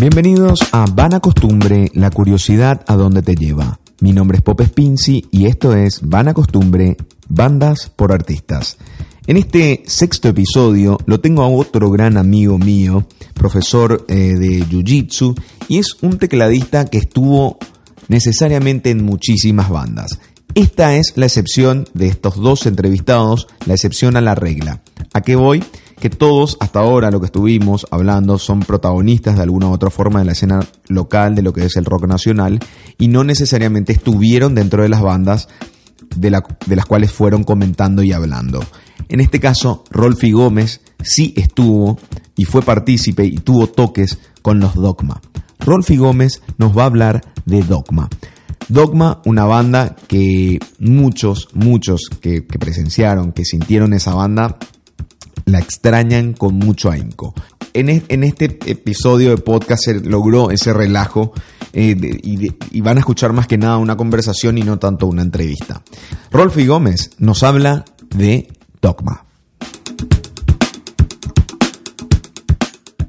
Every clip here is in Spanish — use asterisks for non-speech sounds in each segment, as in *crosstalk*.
Bienvenidos a Vana Costumbre, la curiosidad a dónde te lleva. Mi nombre es Pop Spinzi y esto es Vana Costumbre, bandas por artistas. En este sexto episodio lo tengo a otro gran amigo mío, profesor eh, de Jiu-Jitsu, y es un tecladista que estuvo necesariamente en muchísimas bandas. Esta es la excepción de estos dos entrevistados, la excepción a la regla. ¿A qué voy? Que todos hasta ahora lo que estuvimos hablando son protagonistas de alguna u otra forma de la escena local de lo que es el rock nacional y no necesariamente estuvieron dentro de las bandas de, la- de las cuales fueron comentando y hablando. En este caso, Rolfi Gómez sí estuvo y fue partícipe y tuvo toques con los Dogma. Rolfi Gómez nos va a hablar de Dogma. Dogma, una banda que muchos, muchos que presenciaron, que sintieron esa banda, la extrañan con mucho ahínco. En, es- en este episodio de podcast se logró ese relajo eh, de- y, de- y van a escuchar más que nada una conversación y no tanto una entrevista. Rolfi Gómez nos habla de Dogma.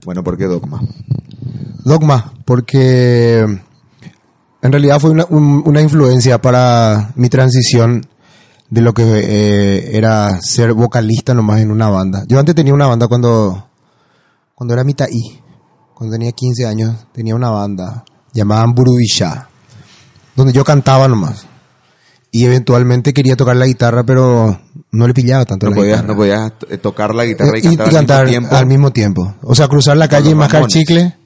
Bueno, ¿por qué Dogma? Dogma, porque en realidad fue una, un- una influencia para mi transición de lo que eh, era ser vocalista nomás en una banda. Yo antes tenía una banda cuando, cuando era mitad I, cuando tenía 15 años, tenía una banda llamada Burubisha, donde yo cantaba nomás. Y eventualmente quería tocar la guitarra, pero no le pillaba tanto No la podías, guitarra. no podías eh, tocar la guitarra y cantar, cantar al mismo tiempo. al mismo tiempo. O sea, cruzar la calle y mascar chicle.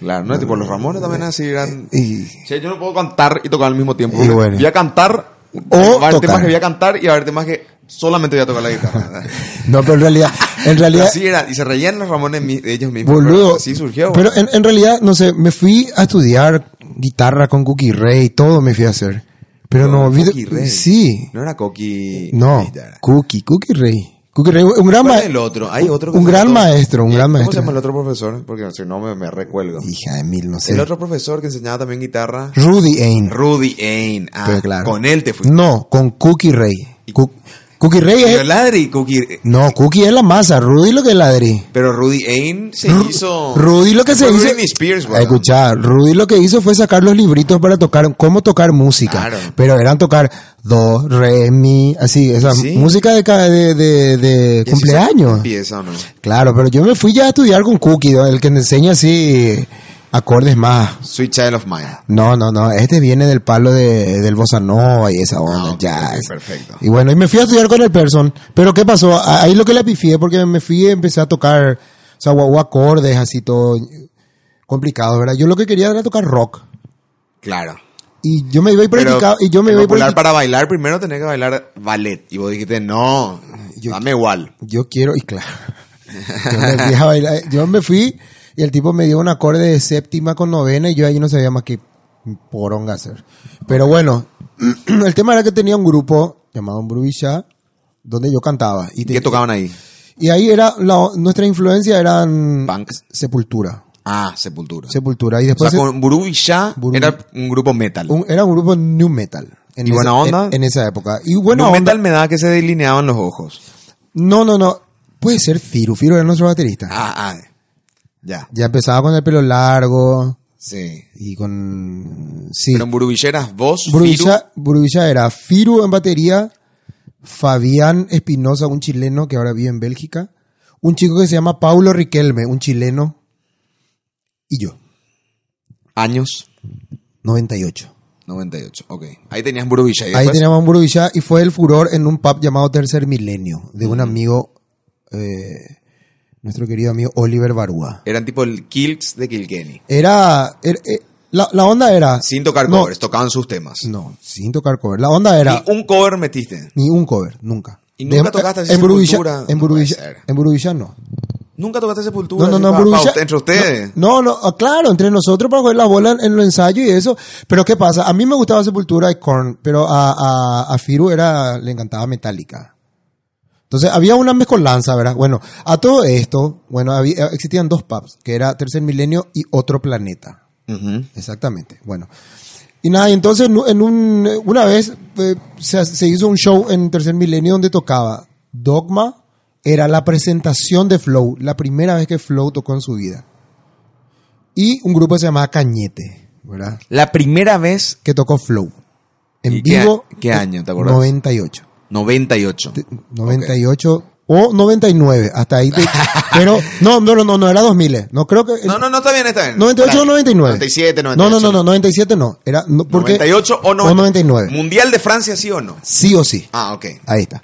Claro, no, tipo los Ramones también así eran... Y, Che, yo no puedo cantar y tocar al mismo tiempo. Y bueno. Voy a cantar, O va a haber tocar. temas que voy a cantar y va a haber temas que solamente voy a tocar la guitarra. *laughs* no, pero en realidad, en realidad, Así era, y se reían los Ramones de ellos mismos. Boludo. Así surgió. Pero en, en realidad, no sé, me fui a estudiar guitarra con Cookie Ray, todo me fui a hacer. Pero no, vi- Cookie Ray. Sí. No era Coqui. No, Cookie, Cookie. Cookie Ray, un gran ¿Cuál es maestro. el otro? Hay otro. que Un se gran maestro, un gran ¿Cómo maestro. se llama el otro profesor? Porque si no me, me recuelgo. Hija de mil, no sé. El otro profesor que enseñaba también guitarra. Rudy Ain. Rudy Ain. Ah, Pero claro. con él te fuiste. No, con Cookie Ray. Cook- Cookie Ray es... Violadri, Cookie. No, Cookie es la masa, Rudy lo que es ladri. Pero Rudy Ain se Ru- hizo. Rudy lo que se hizo. Spears. Escucha, Rudy lo que hizo fue sacar los libritos para tocar, cómo tocar música. Claro. Pero eran tocar do, re, mi, así, esa Sí. música de, de, de, de cumpleaños. Empieza, ¿o no? Claro, pero yo me fui ya a estudiar con Cookie, el que me enseña así acordes más. Sweet Child of Mine. No, no, no, este viene del palo de, del bossa nova y esa onda, Ah, jazz. ok, perfecto. Y bueno, y me fui a estudiar con el person. Pero ¿qué pasó? A- Ahí lo que le pifié, porque me fui y empecé a tocar, o sea, o- acordes así todo complicado, ¿verdad? Yo lo que quería era tocar rock. Claro. Y yo me iba y Pero practicaba, y yo me iba popular para bailar primero tenés que bailar ballet. Y vos dijiste, no, Yo- dame igual. Yo quiero, y claro. *laughs* Yo me, fui a bailar- yo me fui y el tipo me dio un acorde de séptima con novena y yo ahí no sabía más que poronga hacer. Pero bueno, *clears throat* el tema era que tenía un grupo llamado Bruisha donde yo cantaba. Y, ¿Y te- qué tocaban ahí? y ahí era, la- nuestra influencia eran Punks. Sepultura. Ah, Sepultura. Sepultura. Y o después sea, con Buru- era un grupo metal. un- era un grupo new metal. En ¿Y esa- buena onda? En, en esa época. Y buena Un onda. metal me da que se delineaban los ojos. No, no, no. Puede ser Firu. Firu era nuestro baterista. Ah, ah. Ya. Ya empezaba con el pelo largo Sí. y con... Sí. Pero en Burubilleras, vos, Firu, Burubilla, Burubilla era Firu en batería, Fabián Espinosa, un chileno que ahora vive en Bélgica, un chico que se llama Paulo Riquelme, un chileno, y yo, años 98. 98. Ok. Ahí tenías Burubilla. ¿Y Ahí teníamos Burubilla y fue el furor en un pub llamado Tercer Milenio, de un amigo, eh, nuestro querido amigo Oliver Barúa. Eran tipo el Kills de Kilkenny. Era, era- eh, la, la onda era... Sin tocar No, covers, tocaban sus temas. No, sin tocar cover. La onda era... Ni un cover metiste. Ni un cover, nunca. ¿Y nunca tocaste así en Sepultura? en Burubilla, en Burubilla no. Nunca tocaste Sepultura. No, no, no, Burbuja- entre ustedes. No, no, ah, claro, entre nosotros para jugar la bola en, en los ensayos y eso. Pero ¿qué pasa? A mí me gustaba Sepultura y Korn, pero a, a, a Firu era, le encantaba Metallica. Entonces había una mezcolanza, ¿verdad? Bueno, a todo esto, bueno, había, existían dos pubs, que era Tercer Milenio y Otro Planeta. Ujú. Exactamente. Bueno. Y nada, y entonces en un- una vez eh, se, se hizo un show en Tercer Milenio donde tocaba Dogma, era la presentación de Flow, la primera vez que Flow tocó en su vida. Y un grupo que se llamaba Cañete, ¿verdad? La primera vez, Que tocó Flow. En ¿Y qué- vivo. qué año, te acuerdas? 98. 98. 98 o 99, hasta ahí. te- pero no, no, no, no, no, era 2000. No creo que No, no, no, está bien, está bien. 98 o 99. 97, 98. No, no, no, no, 97 no. Era no, porque 98 o, no, o 99. Mundial de Francia, sí o no. Sí o sí. Ah, ok. Ahí está.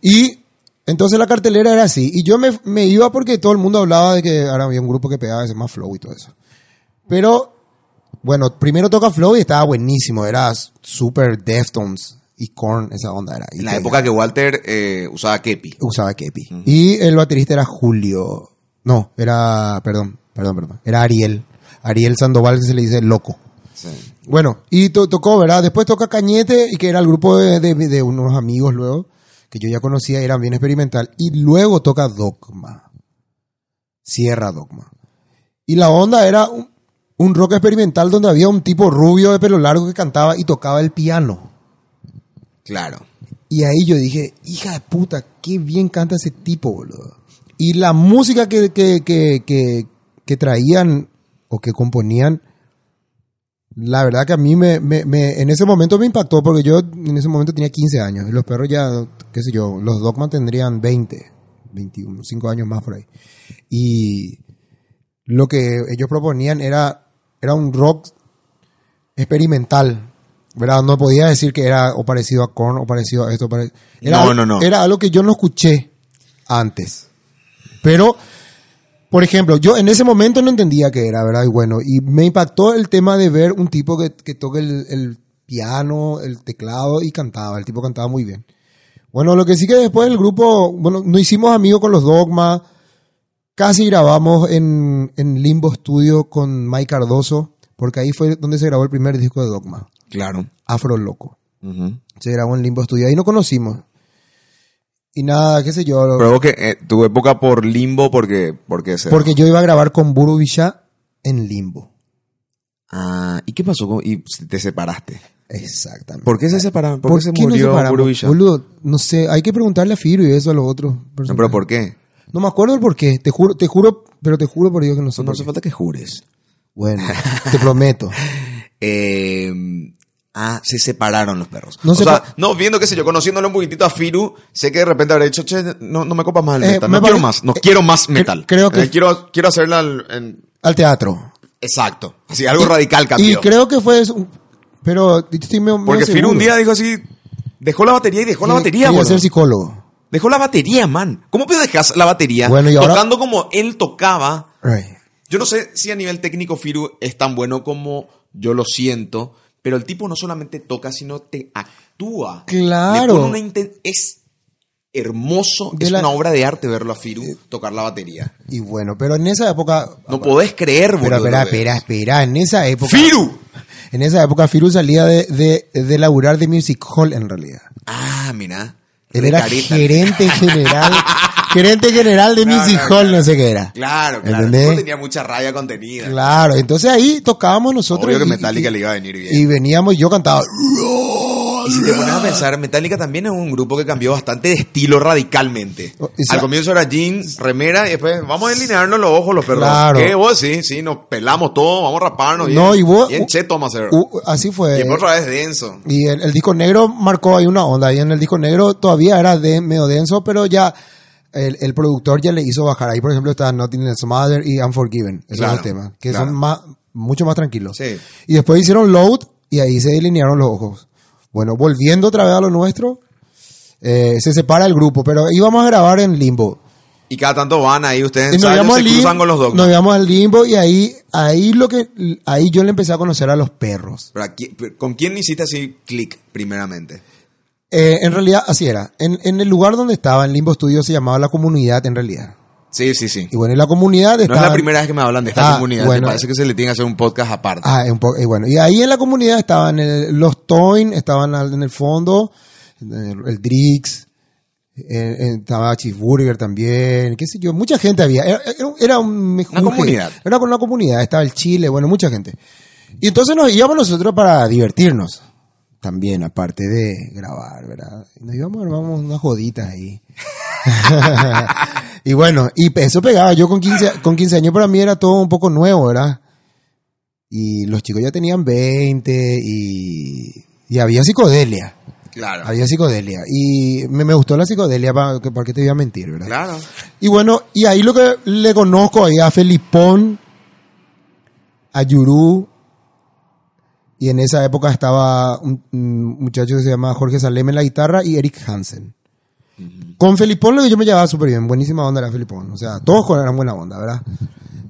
Y entonces la cartelera era así. Y yo me, me iba porque todo el mundo hablaba de que ahora había un grupo que pegaba ese más flow y todo eso. Pero, bueno, primero toca flow y estaba buenísimo. Era super Deftones y Korn, esa onda era. En la época que Walter eh, usaba kepi. Usaba Kepi. Y el baterista era Julio. No, era, perdón, perdón, perdón. Era Ariel. Ariel Sandoval, que se le dice loco. Sí. Bueno, y to- tocó, ¿verdad? Después toca Cañete, y que era el grupo de, de- de unos amigos luego, que yo ya conocía, eran bien experimental. Y luego toca Dogma. Cierra Dogma. Y la onda era un, un rock experimental donde había un tipo rubio de pelo largo que cantaba y tocaba el piano. Claro. Y ahí yo dije, hija de puta, qué bien canta ese tipo, boludo. Y la música que, que, que, que, traían o que componían, la verdad que a mí me, me, me- en ese momento me impactó porque yo en ese momento tenía 15 años y los perros ya, qué sé yo, los Dogman tendrían 20, 21, 5 años más por ahí. Y lo que ellos proponían era, era un rock experimental. ¿Verdad? No podía decir que era o parecido a Korn o parecido a esto. pare- Era, No, no, no. Era algo que yo no escuché antes. Pero, por ejemplo, yo en ese momento no entendía qué era, ¿verdad? Y bueno, y me impactó el tema de ver un tipo que, que toque el, el piano, el teclado y cantaba. El tipo cantaba muy bien. Bueno, lo que sí que después el grupo, bueno, nos hicimos amigos con los Dogma. Casi grabamos en, en Limbo Studio con Mike Cardoso, porque ahí fue donde se grabó el primer disco de Dogma, Claro. Afro Loco. Se grabó en Limbo Studio, ahí nos conocimos. Y nada, qué sé yo, Pero que eh, tu época por limbo, porque, porque se. porque yo iba a grabar con Buru Villa en Limbo. Ah, ¿y qué pasó? con- y te separaste. Exactamente. ¿Por qué se separaron? ¿Por, qué se qué murió? Burubilla? Boludo, no sé, hay que preguntarle a Firo y eso a los otros. No, pero ¿por qué? No me acuerdo el por qué, te juro, te juro, pero te juro por Dios que no sé No hace falta que jures. Bueno, *laughs* te prometo. Eh, ah, se separaron los perros. No o sea, no, viendo que sé yo, conociéndolo un poquitito a Firu, sé que de repente habré dicho, che, no, no me copa más el Eh, metal, me no quiero más, no eh, quiero más metal. creo que- Eh, quiero, quiero hacerla al- en- Al teatro. exacto. Así, algo Y- radical Y cambió. creo que fue eso, pero estoy medio- medio Porque Firu un día dijo así, dejó la batería y dejó la batería, boludo. ser psicólogo. Dejó la batería, man. ¿Cómo puedes dejar la batería Bueno, y ahora- tocando como él tocaba? Right. Yo no sé si a nivel técnico Firu es tan bueno como yo lo siento, pero el tipo no solamente toca, sino te actúa. Claro. Le pone una es hermoso, De es la- una obra de arte verlo a Firu tocar la batería. Y bueno, pero en esa época... No podés creer, boludo. Pero espera, espera, espera, en esa época... ¡Firu! En esa época Firu salía de, de, de laburar de Music Hall en realidad. Ah, mira. Él era gerente general, *laughs* gerente general de No, Music no, Hall, claro. no sé qué era. Claro, claro. ¿Entendés? Tenía mucha rabia contenida. Claro, entonces ahí tocábamos nosotros. Obvio que Metallica y- le iba a venir bien. Y veníamos, yo cantaba. Y si te pones a pensar, Metallica también es un grupo que cambió bastante de estilo radicalmente. O- esa- Al comienzo era jeans, remera, y después vamos a delinearnos los ojos, los perros. Claro. ¿Qué vos? Sí, sí, nos pelamos todo, vamos a raparnos. No, bien, y vos- Bien cheto vamos a hacer. Uh, así fue. y otra vez denso. Y el, el disco negro marcó ahí una onda. Y en el disco negro todavía era de, medio denso, pero ya el, el productor ya le hizo bajar. Ahí, por ejemplo, está Nothing Else Mother y Unforgiven. Esos Claro, dos temas, que claro. son más, mucho más tranquilos. Sí. Y después hicieron Load y ahí se delinearon los ojos. Bueno, volviendo otra vez a lo nuestro, eh, se separa el grupo, pero íbamos a grabar en Limbo. Y cada tanto van ahí, ustedes Y nos ensayos, se cruzan con los dogmas. Nos íbamos al limbo y ahí, ahí lo que, ahí yo le empecé a conocer a los perros. Pero aquí- ¿Con quién hiciste así clic primeramente? Eh, en realidad, así era. En, en el lugar donde estaba, en Limbo Studio, se llamaba La Comunidad, en realidad. Sí, sí, sí. Y bueno, y la comunidad No es estaba... la primera vez que me hablan de esta Ah, comunidad. bueno. Me parece que se le tiene que hacer un podcast aparte. Ah, un poco, y bueno, y ahí en la comunidad estaban el- los Toyn, estaban en el fondo, el, el Drix, eh, eh, estaba Cheeseburger también, qué sé yo, mucha gente había, era, era- un mejunje. comunidad. Era una comunidad, estaba el Chile, bueno, mucha gente. Y entonces nos íbamos nosotros para divertirnos. También, aparte de grabar, ¿verdad? Nos íbamos, armamos unas joditas ahí. *laughs* y bueno, y eso pegaba. Yo con 15, con 15 años para mí era todo un poco nuevo, ¿verdad? Y los chicos ya tenían 20 y, y había psicodelia. Claro. Había psicodelia. Y me, me gustó la psicodelia, para, para qué te voy a mentir, ¿verdad? Claro. Y bueno, y ahí lo que le conozco ahí a Felipón, a Yurú, y en esa época estaba un, un muchacho que se llama Jorge Salem en la guitarra y Eric Hansen. Con Felipón lo que yo me llevaba súper bien, buenísima onda era Felipón, o sea, todos con- eran buena onda, ¿verdad?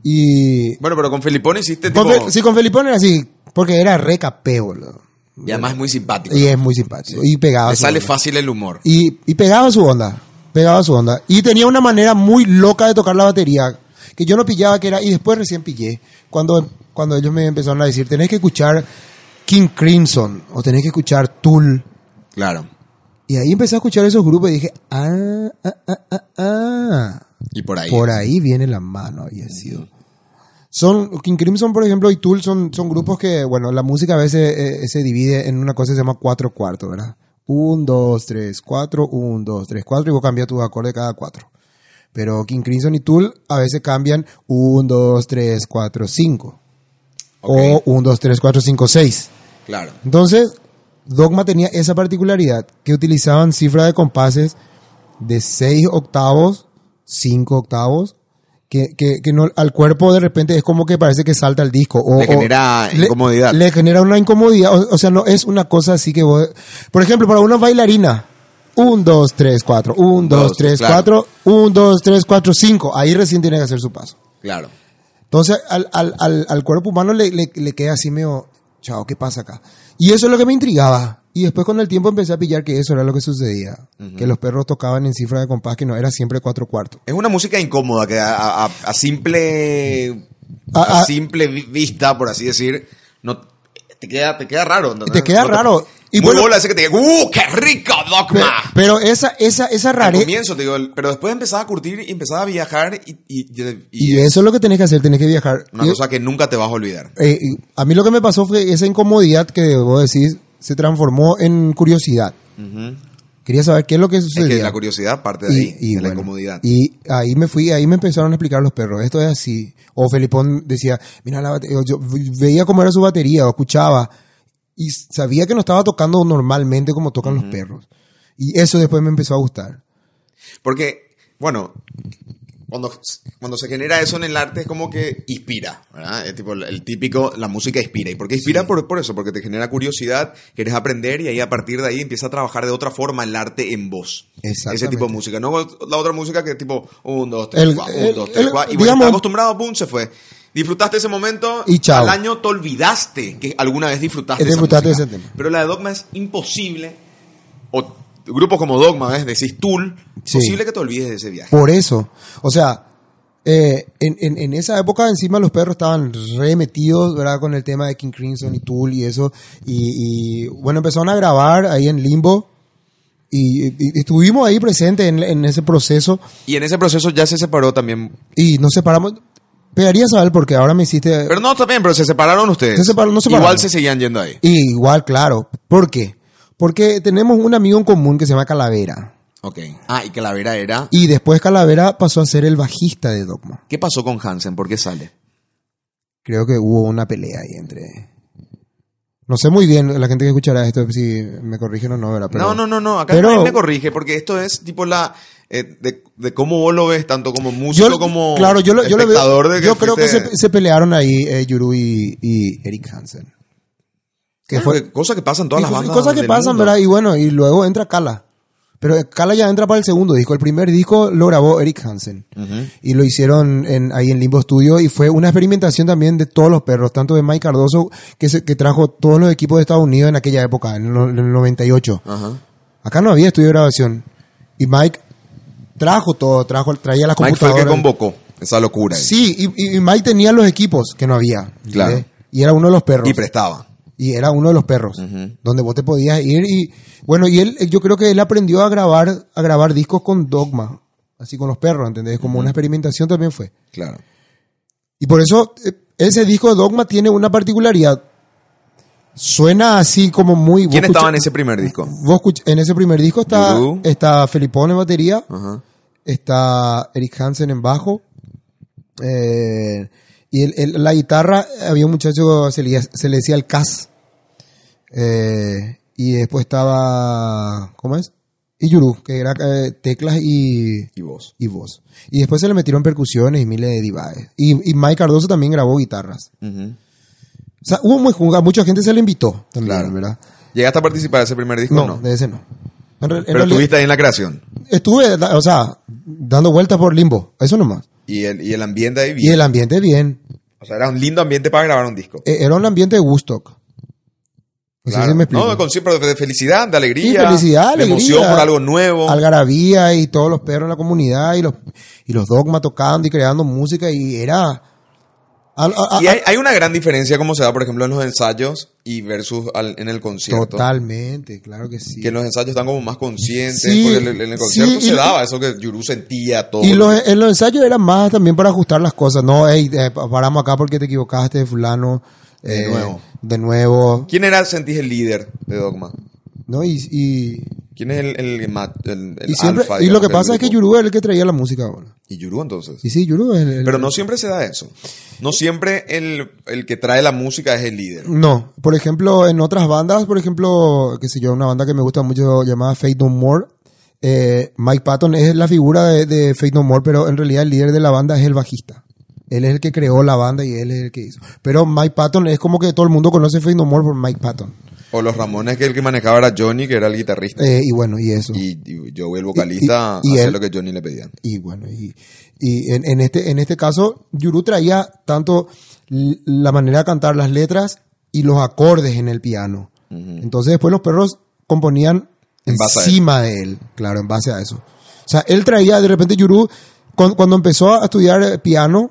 Y Bueno, pero con Felipón hiciste con tipo... Fe- sí, con Felipón era así, porque era re capeo, boludo. Y además es muy simpático. Y es muy simpático, y pegaba Le su sale onda. fácil el humor. Y, y pegaba su onda. Pegaba su onda. Y tenía una manera muy loca de tocar la batería. Que yo no pillaba que era. Y después recién pillé. Cuando, cuando ellos me empezaron a decir: tenés que escuchar King Crimson. O tenés que escuchar Tool. Claro. Y ahí empecé a escuchar esos grupos y dije: ah, ah, ah, ah, ah. Y por ahí. Por ahí viene la mano, había sido. Son, King Crimson, por ejemplo, y Tool son, son grupos que, bueno, la música a veces eh, se divide en una cosa que se llama cuatro cuartos, ¿verdad? Un, dos, tres, cuatro, un, dos, tres, cuatro, y vos cambias tus acordes cada cuatro. Pero King Crimson y Tool a veces cambian un, dos, tres, cuatro, cinco. O un, dos, tres, cuatro, cinco, seis. Claro. Entonces, Dogma tenía esa particularidad que utilizaban cifra de compases de 6 octavos, 5 octavos, que, que, que no, al cuerpo de repente es como que parece que salta el disco. O, Le genera incomodidad. Le, genera una incomodidad. O, o sea, no es una cosa así que vos... Por ejemplo, para una bailarina, 1, 2, 3, 4, 1, 2, dos, 3, claro. 4, 1, 2, 3, 4, 5. Ahí recién tiene que hacer su paso. Claro. Entonces, al, al, al, al cuerpo humano le, le, le queda así medio, chao, ¿qué pasa acá? Y eso es lo que me intrigaba. Y después con el tiempo empecé a pillar que eso era lo que sucedía. Que los perros tocaban en cifra de compás que no era siempre cuatro cuartos. Es una música incómoda que a, a- a simple A- simple vi- vista, por así decir, no te queda te queda raro. Te queda No raro. Y muy bueno- bola ese que te diga, ¡uh, qué rico dogma! Pero esa, esa, esa Al rareza... comienzo, te digo, pero después empezaba a curtir y empezaba a viajar y, y- y- Y es eso es lo que tenés que hacer, tenés que viajar. una Y- cosa que nunca te vas a olvidar. eh, y a mí lo que me pasó fue esa incomodidad que vos decís se transformó en curiosidad. Quería saber qué es lo que Es sucedía. que la curiosidad parte de ahí, de la incomodidad. y ahí me fui, ahí me empezaron a explicar los perros. Esto es así. O Felipón decía, mira la batería. Yo veía cómo era su batería, o escuchaba. Y sabía que no estaba tocando normalmente como tocan los perros. Y eso después me empezó a gustar. Porque, bueno, cuando, cuando se genera eso en el arte es como que inspira, ¿verdad? Es tipo el, el típico, la música inspira. ¿Y por qué inspira? Por, por eso, porque te genera curiosidad, quieres aprender y ahí a partir de ahí empieza a trabajar de otra forma el arte en. Exactamente. Ese tipo de música. No la otra música que es tipo, un, dos, tres, El- cuatro, el- un, dos, tres, el- cuatro. Y bueno, digamos- estás acostumbrado, pum, se fue. Disfrutaste ese momento Y chao. al año te olvidaste que alguna vez disfrutaste, disfrutaste ese tema. Pero la de Dogma es imposible, o grupos como Dogma, ¿ves? Decís Tool, Sí. posible que te olvides de ese viaje. Por eso. O sea, eh, en, en- en esa época encima los perros estaban re metidos, ¿verdad? Con el tema de King Crimson y Tool y eso. Y, y, bueno, empezaron a grabar ahí en Limbo. Y, y- y estuvimos ahí presentes en, en ese proceso. Y en ese proceso ya se separó también. Y nos separamos. Pegaría saber porque ahora me hiciste... Pero no, está bien, pero se separaron ustedes. Se separaron, no separaron. Igual se seguían yendo ahí. Y igual, claro. ¿Por qué? Porque tenemos un amigo en común que se llama Calavera. Ok. Ah, y Calavera era. Y después Calavera pasó a ser el bajista de Dogma. ¿Qué pasó con Hansen? ¿Por qué sale? creo que hubo una pelea ahí entre... No sé muy bien la gente que escuchará esto si me corrigen o no, ¿verdad? Pero- no, no, no, no. Acá pero- nadie me corrige porque esto es tipo la. eh, de, de cómo vos lo ves, tanto como músico yo, como. claro, yo, lo- yo lo veo. de yo creo que se, se pelearon ahí eh, Yuru y, y Eric Hansen. Que fue que cosas que pasan en todas las bandas. cosas que del pasan, mundo. ¿verdad? Y bueno, y luego entra Kala. Pero Kala ya entra para el segundo disco. El primer disco lo grabó Eric Hansen. Y lo hicieron en, ahí en Limbo Studio. Y fue una experimentación también de todos los perros, tanto de Mike Cardoso, que, se, que trajo todos los equipos de Estados Unidos en aquella época, en el, no- en el 98. Ajá. Acá no había estudio de grabación. Y Mike trajo todo, trajo, traía las Mike fue el computadoras. que convocó esa locura. ahí. Sí, y, y Mike tenía los equipos que no había. Claro. Y era uno de los perros. Y prestaba. Y era uno de los perros, donde vos te podías ir y bueno, y él, yo creo que él aprendió a grabar, a grabar discos con Dogma, así con los perros, ¿entendés? Como una experimentación también fue. Claro. Y por eso eh, ese disco de Dogma tiene una particularidad. Suena así como muy... ¿Quién estaba en ese primer disco? Vos en ese primer disco está, está Felipón en batería, está Eric Hansen en bajo. eh, y el- el- la guitarra, había un muchacho, se le, se le decía el Cas. Eh, y después estaba, ¿cómo es? Y Yuru, que era eh, teclas y, Y vos. y voz. Y después se le metieron percusiones y miles de divaes. Y, y Mike Cardoso también grabó guitarras. O sea, hubo muy mucha gente se le invitó también, Claro. ¿verdad? ¿Llegaste a participar de ese primer disco No, no? de ese no. En re- en Pero estuviste ahí en la creación. Estuve, o sea, dando vueltas por limbo, eso nomás. Y el, y el ambiente ahí Y bien. el ambiente bien. O sea, era un lindo ambiente para grabar un disco. Eh, Era un ambiente de Woodstock. Claro. No, con siempre de felicidad, de alegría. Sí, felicidad, de alegría. emoción por algo nuevo. Algarabía y todos los perros en la comunidad y los, y los dogmas tocando y creando música y era... al- a- a- Y hay, hay una gran diferencia como se da, por ejemplo, en los ensayos y versus al- en el concierto. totalmente, claro que sí. Que en los ensayos están como más conscientes. Sí, porque en el, en el concierto se daba eso que Yuru sentía todo. Y los, en los ensayos era más también para ajustar las cosas. No, hey, eh, paramos acá porque te equivocaste, fulano. De eh, nuevo. De nuevo. ¿Quién era, sentís, el líder de Dogma? ¿No? Y, y, ¿Quién es el, el, el- el y siempre, alfa, y lo que pasa es que? Yuru es el que traía la música ahora. Y Yuru entonces. Y sí, Yuru es el, Pero no siempre se da eso. No siempre el, el que trae la música es el líder. No, por ejemplo, en otras bandas, por ejemplo, qué sé yo, una banda que me gusta mucho llamada Fate No More, eh, Mike Patton es la figura de, de Fate No More, pero en realidad el líder de la banda es el bajista. Él es el que creó la banda y él es el que hizo. Pero Mike Patton es como que todo el mundo conoce Fate No More por Mike Patton. O los Ramones, que el que manejaba era Johnny, que era el guitarrista. Eh, y bueno, y eso. Y, y yo, el vocalista, Y- y- y hacía él- lo que Johnny le pedía. Y bueno, y, y en, en este, en este caso, Yuru traía tanto la manera de cantar las letras y los acordes en el piano. Entonces después los perros componían En encima de él, claro, en base a eso. O sea, él traía, de repente Yuru, cuando, cuando empezó a estudiar piano,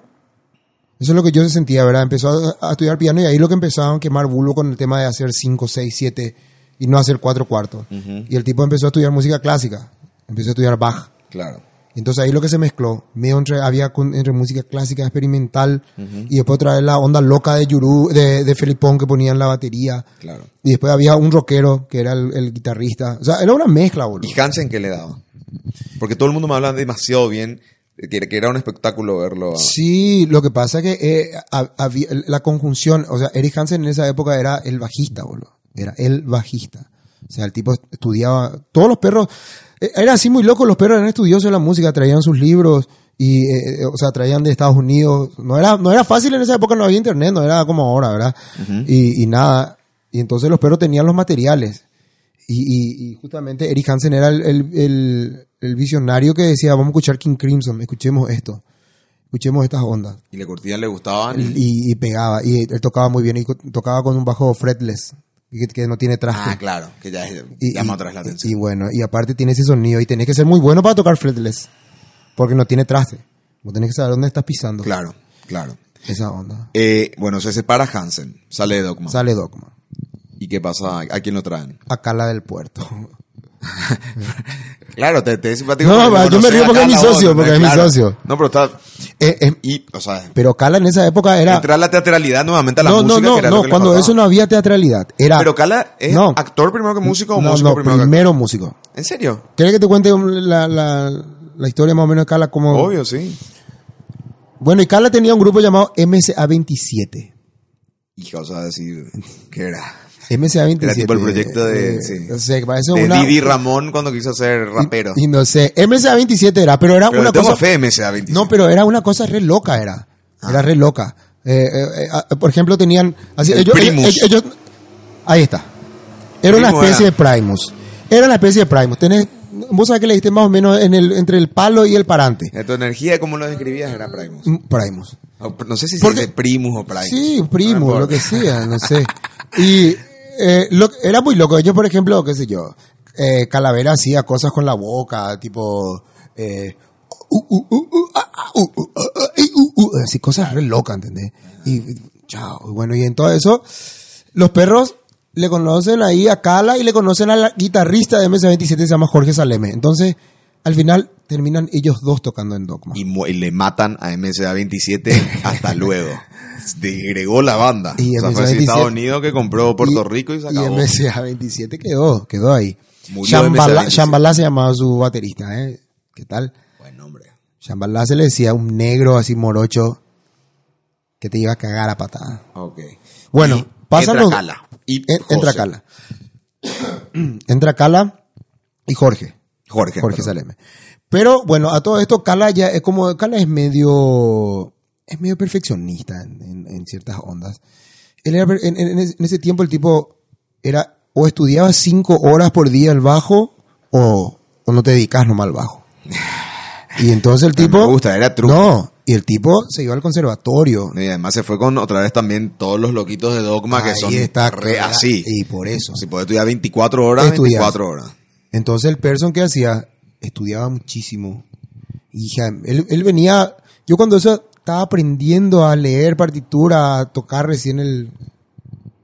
eso es lo que yo sentía, ¿verdad? Empezó a, a estudiar piano y ahí lo que empezaban a quemar bulo con el tema de hacer 5, 6, 7 y no hacer cuatro cuartos. Y el tipo empezó a estudiar música clásica, empezó a estudiar Bach. Claro. Entonces ahí lo que se mezcló, medio entre, había con- entre música clásica experimental y después otra vez la onda loca de Yuru, de, de Felipón que ponía en la batería. Claro. Y después había un rockero que era el, el guitarrista. O sea, era una mezcla, boludo. ¿Y Hansen qué le daba? Porque todo el mundo me habla demasiado bien, que, era un espectáculo verlo. Sí, lo que pasa es que eh, ha- había- la conjunción, o sea, Eric Hansen en esa época era el bajista, boludo. Era el bajista. O sea, el tipo estudiaba, todos los perros, eh, era así muy loco, los perros eran estudiosos de la música, traían sus libros y, eh, eh, o sea, traían de Estados Unidos. No era, no era fácil en esa época, no había internet, no era como ahora, ¿verdad? y, y nada. Y entonces los perros tenían los materiales. Y, y- y justamente Eric Hansen era el, el- el- el visionario que decía, vamos a escuchar King Crimson, escuchemos esto, escuchemos estas ondas. Y le curtían, le gustaban. y- pegaba, y él tocaba muy bien, y tocaba con un bajo fretless, que, que no tiene traste. Ah, claro, que ya es- llama otra vez la atención. Y bueno, y aparte tiene ese sonido, y tenés que ser muy bueno para tocar fretless, porque no tiene traste. Vos tenés que saber dónde estás pisando claro, claro. esa onda. Eh, bueno, se separa Hansen, sale de Dogma. Sale Dogma, ¿Y qué pasa? ¿A quién lo traen? acá la del puerto. *laughs* Claro, te, te es simpático. No, va, yo me río porque es mi socio, ¿no? porque es mi socio. No, pero está... Eh, eh, Y, o sea, pero Cala en esa época era... entrar la teatralidad nuevamente a la no, música. no, no, que era no, que cuando eso no había teatralidad. Era... Pero Cala es No. actor primero que músico o no, músico no, primero que primero músico. ¿En serio? ¿Quieres que te cuente la, la, la historia más o menos de Cala? Como... Obvio, sí. Bueno, y Cala tenía un grupo llamado MSA27. Hija, o sea, decir, ¿qué era? MSA27. Era tipo el proyecto de, eh, sí. No sé, parece De una... Didi Ramón cuando quiso ser rapero. Y, y no sé, MSA27 era, pero era pero una cosa... fe MSA 27. No, pero era una cosa re loca, era. Ah. Era re loca. Eh, eh, eh, ah, por ejemplo, tenían... Así, El ellos, Primus. ellos- ellos- ahí está. Era una especie era. de Primus. Era una especie de Primus. Tenés, vos sabés que le diste más o menos en el, entre el palo y el parante. Tu energía, como lo describías, era Primus. Mm, Primus. O- No sé si se Porque- dice Primus o Primus. Sí, No importa. lo que sea, no sé. *laughs* Y eh, era muy loco. Yo, por ejemplo, qué sé yo, eh, Calavera hacía cosas con la boca, tipo así cosas re locas, ¿entendés? Y, chao, bueno, y en todo eso, los perros le conocen ahí a Cala y le conocen al guitarrista de MS-27, se llama Jorge Saleme. Entonces, al final, terminan ellos dos tocando en Dogma. Y, le matan a MSA27 hasta luego. *laughs* Degregó la banda. Y o sea, fue MSA27 así Estados Unidos que compró Puerto Y- Rico y se Y acabó. MSA27 quedó, quedó ahí. Shambhala, MSA27. Shambhala se llamaba su baterista, ¿eh? ¿Qué tal? Buen nombre. Shambhala se le decía un negro así morocho que te iba a cagar a patada. Ok. Bueno, pasan entra los- Cala. Y entra. Cala. *clears throat* entra Cala y Jorge. Jorge. Jorge perdón. Saleme. Pero bueno, a todo esto Cala ya es como Cala es medio es medio perfeccionista en, en- en ciertas ondas. Él era en, en- ese tiempo el tipo era o estudiaba cinco horas por día el bajo o, o no te dedicas nomás al bajo. Y entonces el *laughs* Me tipo gusta, era truco. no y el tipo se iba al conservatorio. Y además se fue con otra vez también todos los loquitos de Dogma que son está re así. y por eso. Si puede estudiar 24 horas, Estudiar. 24 horas. Entonces el person que hacía estudiaba muchísimo. Y hija, él, él venía, yo cuando eso estaba aprendiendo a leer partitura, a tocar recién el,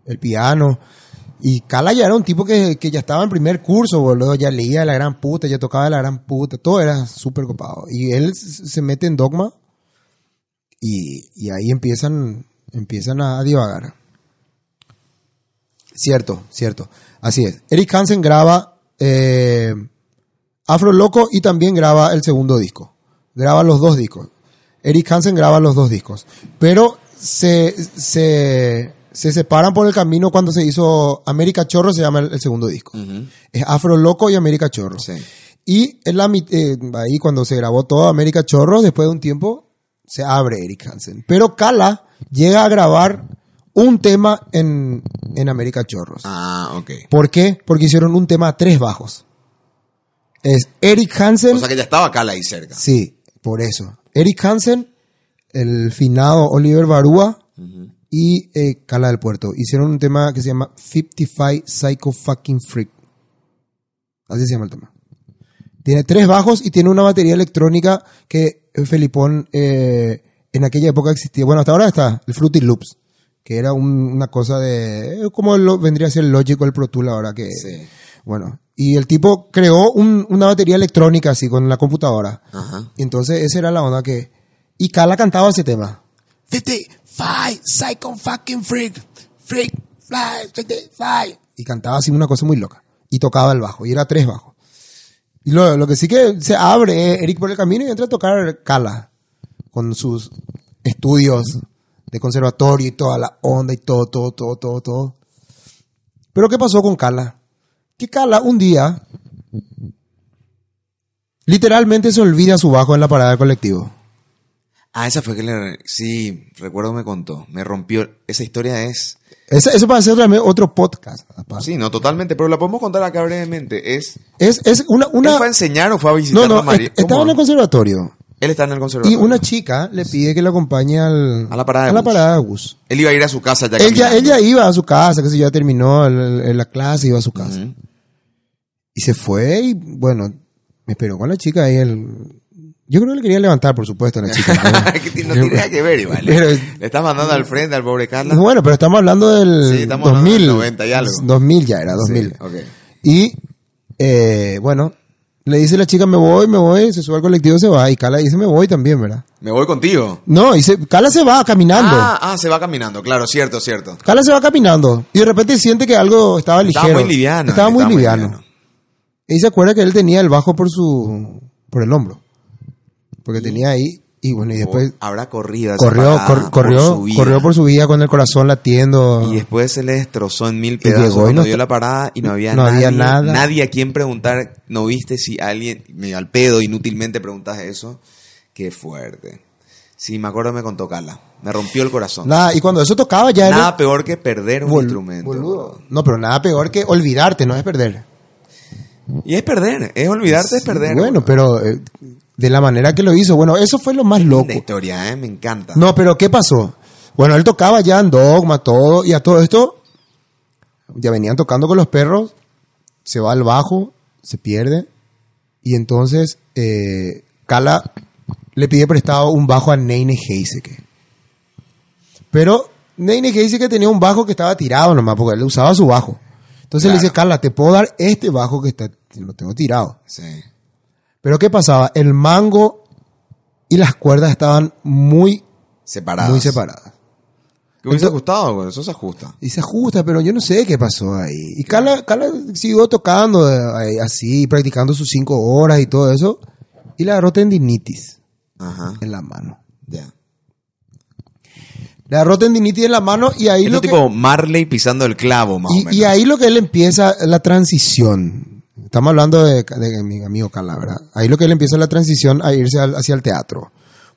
el piano. Y Cala ya era un tipo que, que ya estaba en primer curso, boludo. Ya leía de la gran puta, ya tocaba de la gran puta. Todo era súper copado. Y él se mete en dogma. Y, y ahí empiezan, empiezan a divagar. Cierto, cierto. Así es. Eric Hansen graba eh, Afro Loco y también graba el segundo disco. Graba los dos discos. Eric Hansen graba los dos discos. Pero se, se, se separan por el camino cuando se hizo América Chorro, se llama el, el segundo disco. Es Afro Loco y América Chorro. Sí. Y en la, eh, ahí cuando se grabó todo América Chorro, después de un tiempo, se abre Eric Hansen. Pero Cala llega a grabar un tema en, en América Chorros. Ah, ok. ¿Por qué? Porque hicieron un tema a tres bajos. Es Eric Hansen. O sea que ya estaba Cala ahí cerca. Sí, por eso. Eric Hansen, el finado Oliver Barúa y eh, Cala del Puerto. Hicieron un tema que se llama 55 Psycho Fucking Freak. Así se llama el tema. Tiene tres bajos y tiene una batería electrónica que eh, Felipón eh, en aquella época existía. Bueno, hasta ahora está el Fruity Loops, que era un- una cosa de... eh, como lo, vendría a ser el Logic o el Pro Tool ahora que... Sí. Bueno, y el tipo creó un- una batería electrónica así con la computadora. Ajá. Y entonces esa era la onda que... Y Cala cantaba ese tema. 55, psycho fucking freak, freak, fly, 55. Y cantaba así una cosa muy loca. Y tocaba el bajo, y era tres bajos. Y lo, lo que sí que se abre eh, Eric por el camino y entra a tocar Cala. Con sus estudios de conservatorio y toda la onda y todo, todo, todo, todo, todo. Pero ¿qué pasó con Cala? Que Cala un día literalmente se olvida su bajo en la parada del colectivo. Ah, esa fue que le... Sí, recuerdo me contó. Me rompió... Esa historia es... Eso, eso para hacer otro podcast. papá. Sí, no, totalmente. Pero la podemos contar acá brevemente. Es... Es, es una... una ¿Él fue a enseñar o fue a visitar no, a estaba en el conservatorio. Él está en el Y conservatorio. una chica le pide que le acompañe al, A la parada de a la parada de bus. Él iba a ir a su casa ya Él ya, él ya iba a su casa, que se ya terminó el- el- la clase, iba a su casa. Y se fue y, bueno, me esperó con la chica ahí. El, yo creo que le quería levantar, por supuesto, a la chica. ¿no? *laughs* tiene- nada que ver igual. Pero- Le estás mandando al frente al pobre Carla. Bueno, pero estamos hablando del Sí, estamos hablando 2000. del 90 y algo. 2000 ya era, 2000. Sí. Y, eh, bueno, le dice la chica, me voy, me voy, se sube al colectivo, se va. Y Cala dice, me voy también, ¿verdad? Me voy contigo. No, y se, Cala se va caminando. Ah, ah, se va caminando. Claro, cierto, cierto. Cala se va caminando. Y de repente siente que algo estaba ligero. Estaba muy liviano. Estaba muy liviano. Y se acuerda que él tenía el bajo por su, por el hombro. Porque tenía ahí, y bueno, y después Habrá corrido. corrió, cor- corrió, por su vida. corrió por su vida con el corazón latiendo. Y después se le destrozó en mil Y pedazos llegó y cuando no dio la parada y no había, no nadie, había nada. nadie a quien preguntar. ¿No viste si alguien, medio al pedo, inútilmente preguntas eso? Qué fuerte. Sí, me acuerdo me contó Carla. Me rompió el corazón. Nada, y cuando eso tocaba ya era- Nada peor que perder un Bol- instrumento. boludo. No, pero nada peor que olvidarte, no es perder. Y es perder, es olvidarte, es perder. Bueno, pero eh, de la manera que lo hizo, bueno, eso fue lo más loco. Historia, ¿eh? Me encanta. No, pero ¿qué pasó? Bueno, él tocaba ya en Dogma, todo, y a todo esto, ya venían tocando con los perros, se va al bajo, se pierde, Y entonces eh, Cala le pide prestado un bajo a Neine Heiseke. Pero Neine Heiseke tenía un bajo que estaba tirado nomás, porque él usaba su bajo. Entonces le dice, Carla, te puedo dar este bajo que está, lo tengo tirado. Sí. Pero ¿qué pasaba? El mango y las cuerdas estaban muy, Separadas. muy separadas. ¿Qué hubiese gustado, güey? Eso se ajusta. Y se ajusta, pero yo no sé qué pasó ahí. Y Carla, Carla siguió tocando eh, ahí, así, practicando sus cinco horas y todo eso. Y le agarró tendinitis Ajá. en la mano. Ya. Le agarró tendinitis en la mano y ahí Esto lo que... tipo Marley pisando el clavo, más o menos. Y, ahí lo que él empieza la transición. Estamos hablando de, de mi amigo Carla, ¿verdad? Ahí lo que él empieza la transición a irse al- hacia el teatro.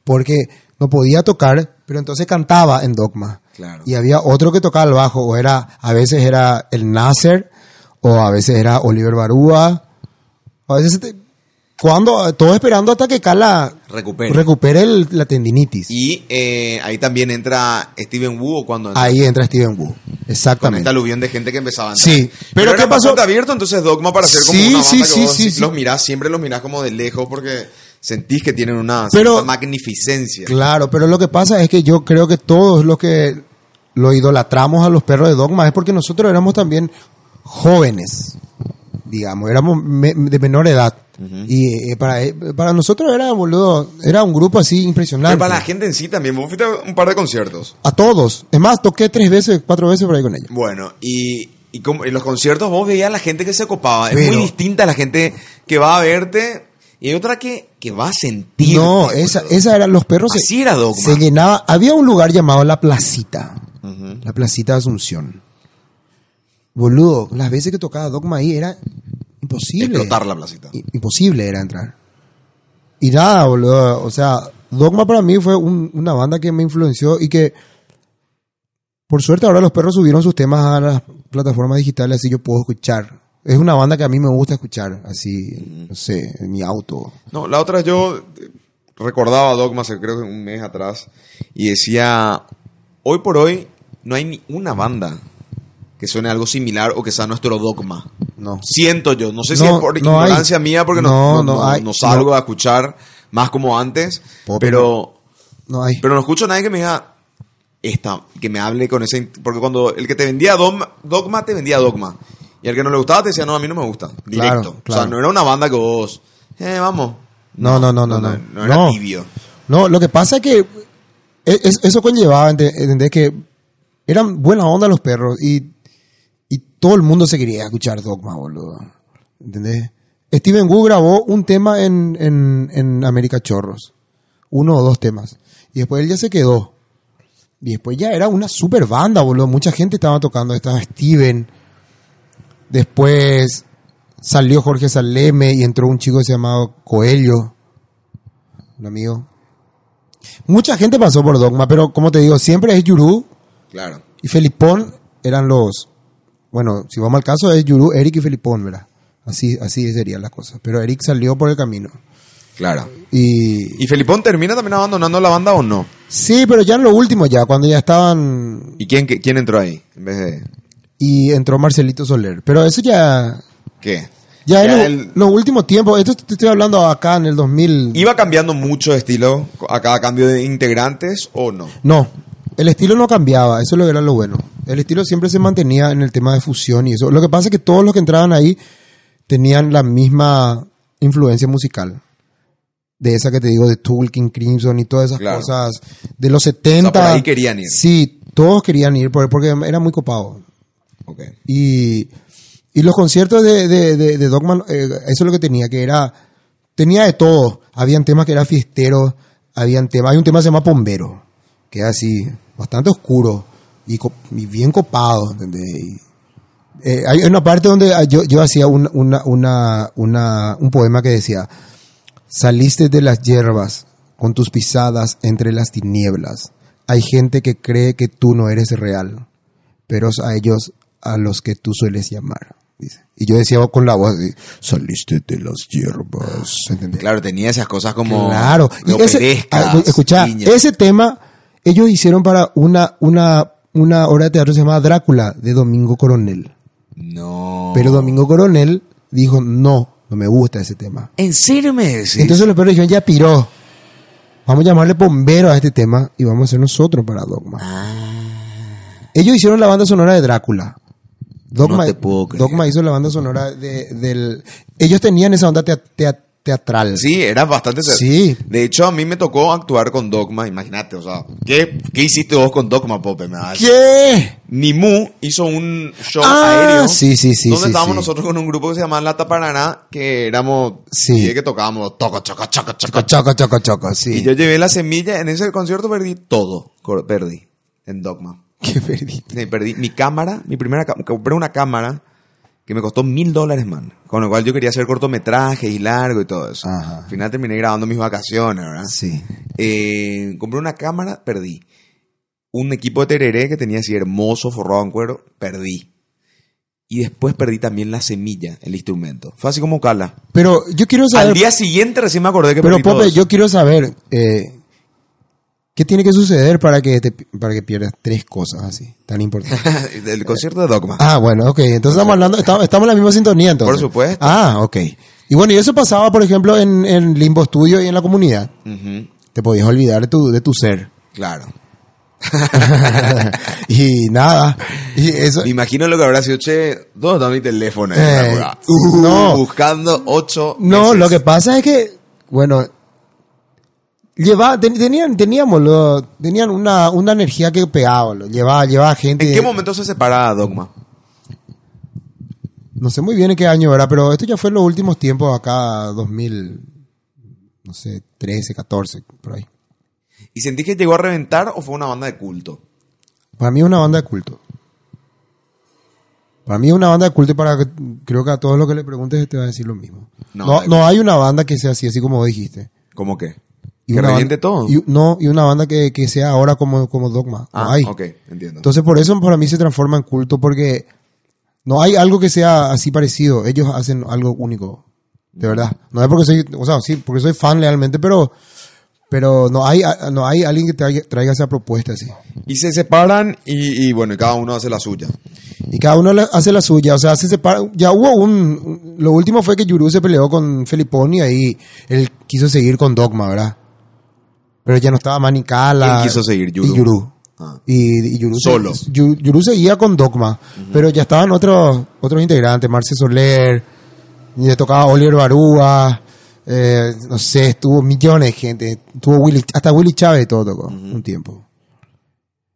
Porque no podía tocar, pero entonces cantaba en Dogma. Claro. Y había otro que tocaba el bajo, o era, a veces era el Nasser, o a veces era Oliver Barúa, o a veces, este- cuando, todo esperando hasta que Carla Recupere. recupere el- la tendinitis. Y eh, ahí también entra Steven Wu cuando entra ahí entra Steven Wu. con Exactamente. esta aluvión de gente que empezaba a entrar. Sí, Pero, ¿qué pasó? abierto entonces Dogma para hacer como Sí, una sí, banda que sí, vos sí, sí. los mirás, siempre los mirás como de lejos porque sentís que tienen una Pero- magnificencia. Claro, pero lo que pasa es que yo creo que todos los que lo idolatramos a los perros de Dogma es porque nosotros éramos también jóvenes, digamos, éramos me- de menor edad. Y eh, para, eh, para nosotros era, boludo, era un grupo así impresionante. Pero para la gente en sí también, vos fuiste a un par de conciertos. A todos. Es más, toqué tres veces, cuatro veces por ahí con ellos. Bueno, y, y como en los conciertos vos veías a la gente que se copaba. Es muy distinta a la gente que va a verte y hay otra que, que va a sentir. No, esa, esa era, los perros se- Así era Dogma. se llenaba. Había un lugar llamado La Placita. La Placita de Asunción. Boludo, las veces que tocaba Dogma ahí era imposible. Explotar la placita. I- Imposible era entrar. Y nada, boludo. O sea, Dogma para mí fue un- una banda que me influenció y que, por suerte, ahora los perros subieron sus temas a las plataformas digitales, así yo puedo escuchar. Es una banda que a mí me gusta escuchar, así, no sé, en mi auto. No, la otra yo recordaba Dogma creo que un mes atrás y decía, hoy por hoy no hay ni una banda que suene algo similar o que sea nuestro Dogma. No. Siento yo, no sé si es por no hay. ignorancia mía porque no, No, no, hay. salgo a escuchar más como antes, pero, No hay. pero no escucho a nadie que me diga, esta, que me hable con ese... Porque cuando el que te vendía Dogma, Dogma te vendía Dogma. Y el que no le gustaba te decía, no, a mí no me gusta. Directo. Claro, O sea, no era una banda que vos, eh, vamos. No, no, no, no, no. No, era No. tibio. No, lo que pasa es que e- es- eso conllevaba, ente- ¿entendés? Que eran buena onda los perros y, y todo el mundo se quería escuchar Dogma, boludo. ¿Entendés? Steven Wu grabó un tema en, en, en América Chorros. Uno o dos temas. Y después él ya se quedó. Y después ya era una super banda, boludo. Mucha gente estaba tocando. Estaba Steven. Después salió Jorge Saleme y entró un chico que se llamaba Coelho. Un amigo. Mucha gente pasó por Dogma, pero como te digo, siempre es Yuru Claro. y Felipón eran los. Bueno, si vamos al caso, es Yuru, Eric y Felipón, ¿verdad? Así, así serían las cosas. Pero Eric salió por el camino. Claro. Y. ¿Y Felipón termina también abandonando la banda o no? Sí, pero ya en lo último, ya, cuando ya estaban. ¿Y quién, quién entró ahí? En vez de. Y entró Marcelito Soler. Pero eso ya. ¿Qué? Ya, Ya en lo- el- los últimos tiempos. Esto te estoy hablando acá en el 2000. ¿Iba cambiando mucho de estilo a cada cambio de integrantes o no? No, el estilo no cambiaba, eso es lo que era lo bueno. El estilo siempre se mantenía en el tema de fusión y eso. Lo que pasa es que todos los que entraban ahí tenían la misma influencia musical. De esa que te digo, de Tool, King Crimson y todas esas Claro. cosas. De los 70. O sea, por ahí querían ir. Sí, todos querían ir por- porque era muy copado. Ok. Y, y los conciertos de, de, de, de Dogman, eh, eso es lo que tenía, que era, tenía de todo. Habían temas que eran fiesteros, habían temas, hay un tema que se llama Pombero, que es así, bastante oscuro y, y bien copado, ¿entendés? Y, eh, hay una parte donde ah, yo, yo hacía un, una, una, una, un poema que decía, saliste de las hierbas con tus pisadas entre las tinieblas. Hay gente que cree que tú no eres real, pero es a ellos a los que tú sueles llamar. Dice. Y yo decía con la voz, saliste de las hierbas. ¿entendés? Claro, tenía esas cosas como. Claro. Y ese, ah, escuchá, guiñas. ese tema ellos hicieron para una, una, una obra de teatro que se llama Drácula de Domingo Coronel. No. Pero Domingo Coronel dijo, no, no me gusta ese tema. ¿En serio me decís? Entonces los perros dijeron, ya piró. Vamos a llamarle bombero a este tema y vamos a hacer nosotros para Dogma. Ah. Ellos hicieron la banda sonora de Drácula. Dogma, No te puedo creer. Dogma hizo la banda sonora de- del... Ellos tenían esa onda tea- tea- teatral. Sí, era bastante... Sí. De hecho, a mí me tocó actuar con Dogma, imagínate, o sea, ¿qué, qué hiciste vos con Dogma, Pope? Me. ¿Qué? Nimu hizo un show Ah, aéreo. sí, sí, sí, Donde sí, estábamos sí. nosotros con un grupo que se llamaba La Taparaná, que éramos. Sí. y que tocábamos toco, choco, choco, choco, Choco, choco, choco, sí. Y yo llevé la semilla. En ese concierto perdí todo. Perdí. En Dogma. Qué perdí. Sí, Perdí mi cámara, mi primera cámara. Compré una cámara que me costó mil dólares, man. Con lo cual yo quería hacer cortometrajes y largo y todo eso. Ajá. Al final terminé grabando mis vacaciones, ¿verdad? Sí. Eh, compré una cámara, perdí. Un equipo de tereré que tenía así hermoso, forrado en cuero, perdí. Y después perdí también la semilla, el instrumento. Fue así como cala. Pero yo quiero saber... Al día siguiente recién me acordé que Pero perdí todo Pope, eso. yo quiero saber... eh, ¿Qué tiene que suceder para que, te- para que pierdas tres cosas así, tan importantes? *laughs* Del concierto de Dogma. Ah, bueno, ok. Entonces estamos hablando, estamos, estamos en la misma sintonía entonces. Por supuesto. Ah, ok. Y bueno, y eso pasaba, por ejemplo, en, en Limbo Studio y en la comunidad. Te podías olvidar de tu, de tu ser. Claro. *laughs* *laughs* y nada. Y eso. Me imagino lo que habrá sido, che, ¿dónde está mi teléfono? Eh, Uh, no. Buscando ocho No, meses. lo que pasa es que, bueno, lleva, ten- tenían, teníamos, lo- tenían una, una energía que pegaba, lo, llevaba, llevaba gente. ¿En qué momento se separa Dogma? No sé muy bien en qué año era, pero esto ya fue en los últimos tiempos, acá 2000, no sé, 13, 14, por ahí. ¿Y sentí que llegó a reventar o fue una banda de culto? Para mí es una banda de culto. Para mí es una banda de culto y para que, creo que a todos los que le preguntes te va a decir lo mismo. No, No, hay- no hay una banda que sea así, así como dijiste. ¿Cómo qué? Y que banda- todo. y- no, y una banda que, que sea ahora como, como Dogma. No ah, hay. ok, entiendo. Entonces por eso para mí se transforma en culto porque no hay algo que sea así parecido. Ellos hacen algo único. De verdad. No es porque soy, o sea, sí, porque soy fan realmente, pero pero no hay no hay alguien que traiga, traiga esa propuesta así. y se separan y, y bueno, y cada uno hace la suya. Y cada uno hace la suya, o sea, se separa. Ya hubo un, Lo último fue que Yuru se peleó con Feliponi y ahí él quiso seguir con Dogma, ¿verdad? Pero ya no estaba Manicala. ¿Quién quiso seguir? Yuru. Y Yuru. Ah. Y, y Yuru, Solo. Yu- Yuru seguía con Dogma, pero ya estaban otros otros integrantes, Marce Soler, le tocaba Oliver Barúa, eh, no sé, estuvo millones de gente, estuvo Willy, hasta Willy Chávez todo tocó un tiempo.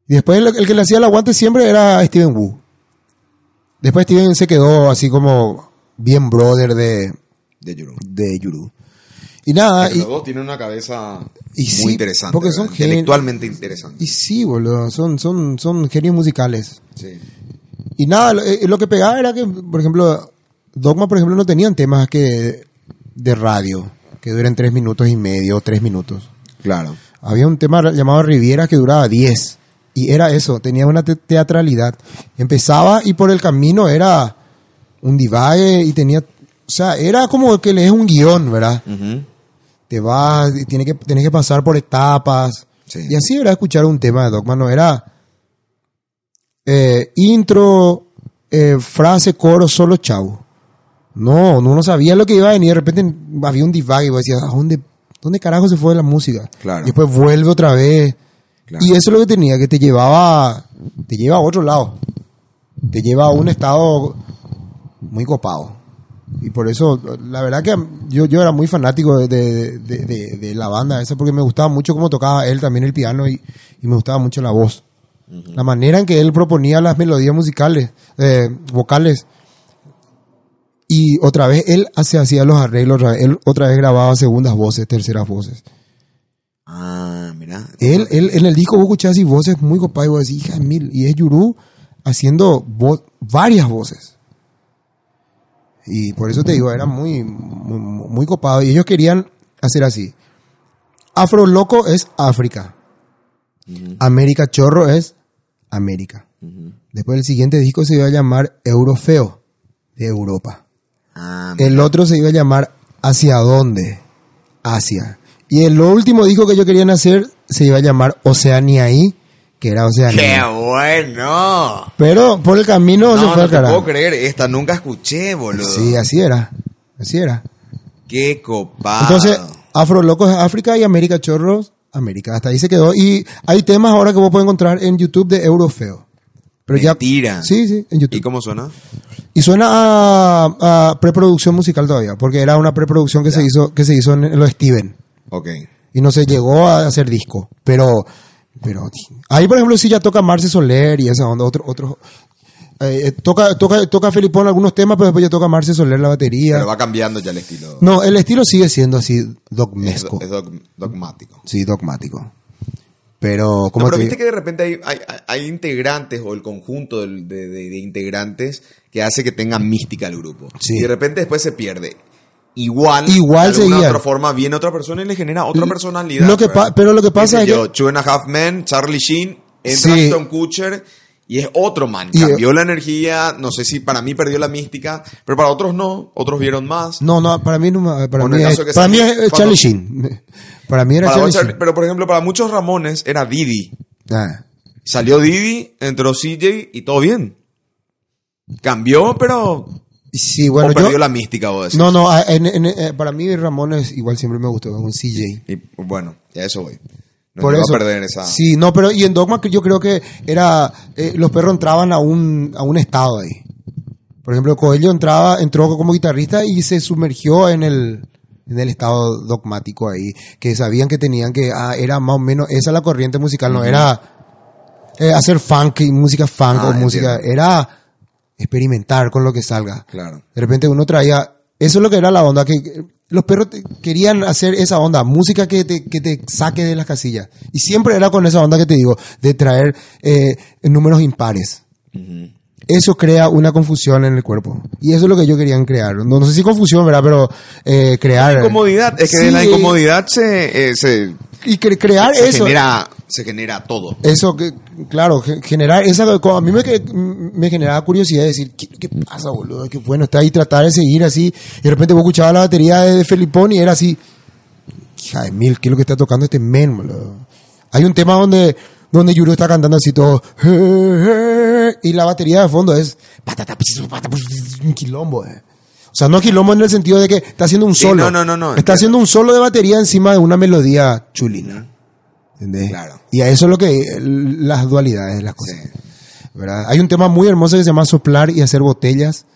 Y después el, el que le hacía el aguante siempre era Steven Wu. Después Steven se quedó así como bien brother de, De Yuru. de Yuru. Y nada, y, los dos tienen una cabeza y muy sí, interesante. porque son intelectualmente interesante. y sí, boludo, son, son, son genios musicales. Sí. Y nada, lo, eh, lo que pegaba era que, por ejemplo, Dogma, por ejemplo, no tenían temas que de radio, que duren tres minutos y medio tres minutos. Claro. Había un tema llamado Riviera que duraba 10. Y era eso, tenía una te- teatralidad. Empezaba y por el camino era un divague y tenía... O sea, era como que lees un guion, ¿verdad? Ujú. Te vas y tiene que, tienes que pasar por etapas. Sí. Y así era escuchar un tema de Dogma, no era eh, intro, eh, frase, coro, solo chau. No, no uno sabía lo que iba a venir. De repente había un divague y vos decías, ¿a dónde, dónde carajo se fue la música? Claro. Y después vuelve otra vez. Claro. Y eso es lo que tenía, que te llevaba, te lleva a otro lado. Te lleva a un estado muy copado. Y por eso, la verdad que yo, yo era muy fanático de, de- de- de- la banda esa, porque me gustaba mucho cómo tocaba él también el piano y, y me gustaba mucho la voz. La manera en que él proponía las melodías musicales, eh, vocales. Y otra vez él se hacía los arreglos, otra vez, él otra vez grababa segundas voces, terceras voces. Ah, mira. Él, él, en el disco vos escuchás así voces muy copadas y vos decís, hija de mil. Y es Yuru haciendo vo- varias voces. Y por eso te digo, era muy, muy, muy copado. Y ellos querían hacer así. Afro Loco es África. América Chorro es América. Después el siguiente disco se iba a llamar Eurofeo, de Europa. Ah, El otro se iba a llamar ¿Hacia dónde? Asia. Y el último disco que ellos querían hacer se iba a llamar Oceaniaí, que era ¡Qué Oceanía. bueno! Pero por el camino se No, fue no al carajo. puedo creer. Esta nunca escuché, boludo. Sí, así era. Así era. Qué copado. Entonces, Afro Locos es África y América Chorros, América. Hasta ahí se quedó. Y hay temas ahora que vos puedes encontrar en YouTube de Eurofeo. Pero Mentira. ya. Sí, sí, en YouTube. ¿Y cómo suena? Y suena a, a preproducción musical todavía, porque era una preproducción que se hizo, que se hizo en los Steven. Ok. Y no se llegó a hacer disco. Pero, pero ahí por ejemplo sí ya toca Marce Soler y esa onda, otro, otro eh, eh, toca, toca, toca Felipón algunos temas, pero después ya toca Marce Soler la batería. Pero va cambiando ya el estilo. No, el estilo sigue siendo así es, dogmesco. es dog- dogmático. Sí, dogmático. Pero, como No, pero te viste que de repente hay, hay, hay integrantes o el conjunto de, de- de integrantes que hace que tenga mística el grupo. Sí. Y de repente después se pierde. Igual, Igual de alguna seguían. otra forma viene otra persona y le genera otra personalidad. lo que ¿verdad? pa- pero lo que pasa es yo, que- Two and a Half Men, Charlie Sheen, entra Sí. Ashton Kutcher y es otro man. Y- Cambió la energía, no sé si para mí perdió la mística, pero para otros no, otros vieron más. No, no, para mí no, me- para mí es, para mí es cuando- Charlie Sheen. *laughs* Para mí era Para Charlie Sheen. pero por ejemplo, para muchos Ramones era Didi. Ah. Salió Didi, entró CJ y todo bien. Cambió, pero Sí, bueno, o perdió yo, la mística, vos decís. no, no, en- en- eh, para mí Ramones igual siempre me gustó, un CJ. Y bueno, ya eso voy. No Por eso. a perder esa. Sí, no, pero y en Dogma que yo creo que era eh, los perros entraban a un a un estado ahí. Por ejemplo, Coelho entraba entró como guitarrista y se sumergió en el en el estado dogmático ahí, que sabían que tenían que ah, era más o menos esa la corriente musical, no era eh, hacer funk y música funk Ah, o música, entiendo. era experimentar con lo que salga. Claro. De repente uno traía, eso es lo que era la onda, que los perros te- querían hacer esa onda, música que te, que te saque de las casillas. Y siempre era con esa onda que te digo, de traer eh, números impares. Eso crea una confusión en el cuerpo. Y eso es lo que yo querían crear. No, no sé si confusión, ¿verdad? Pero eh, crear... Incomodidad. Es que Sí, de la incomodidad se, eh, se, Y cre- crear se eso. genera, se genera todo. Eso, que, claro, ge- generar esa, a mí me, me generaba curiosidad de decir, ¿qué, qué pasa, boludo? Qué bueno está ahí tratar de seguir así. Y de repente vos escuchabas la batería de, Felipón y era así, hija de mil, ¿qué es lo que está tocando este men, boludo? Hay un tema donde, donde Yuru está cantando así todo, y la batería de fondo es, un quilombo, eh. O sea, no quilombo en el sentido de que está haciendo un Sí, solo. no, no, no, no, Está haciendo un solo de batería encima de una melodía chulina. ¿Entendés? Claro. Y a eso es lo que las dualidades de las cosas. Sí. ¿verdad? Hay un tema muy hermoso que se llama soplar y hacer botellas,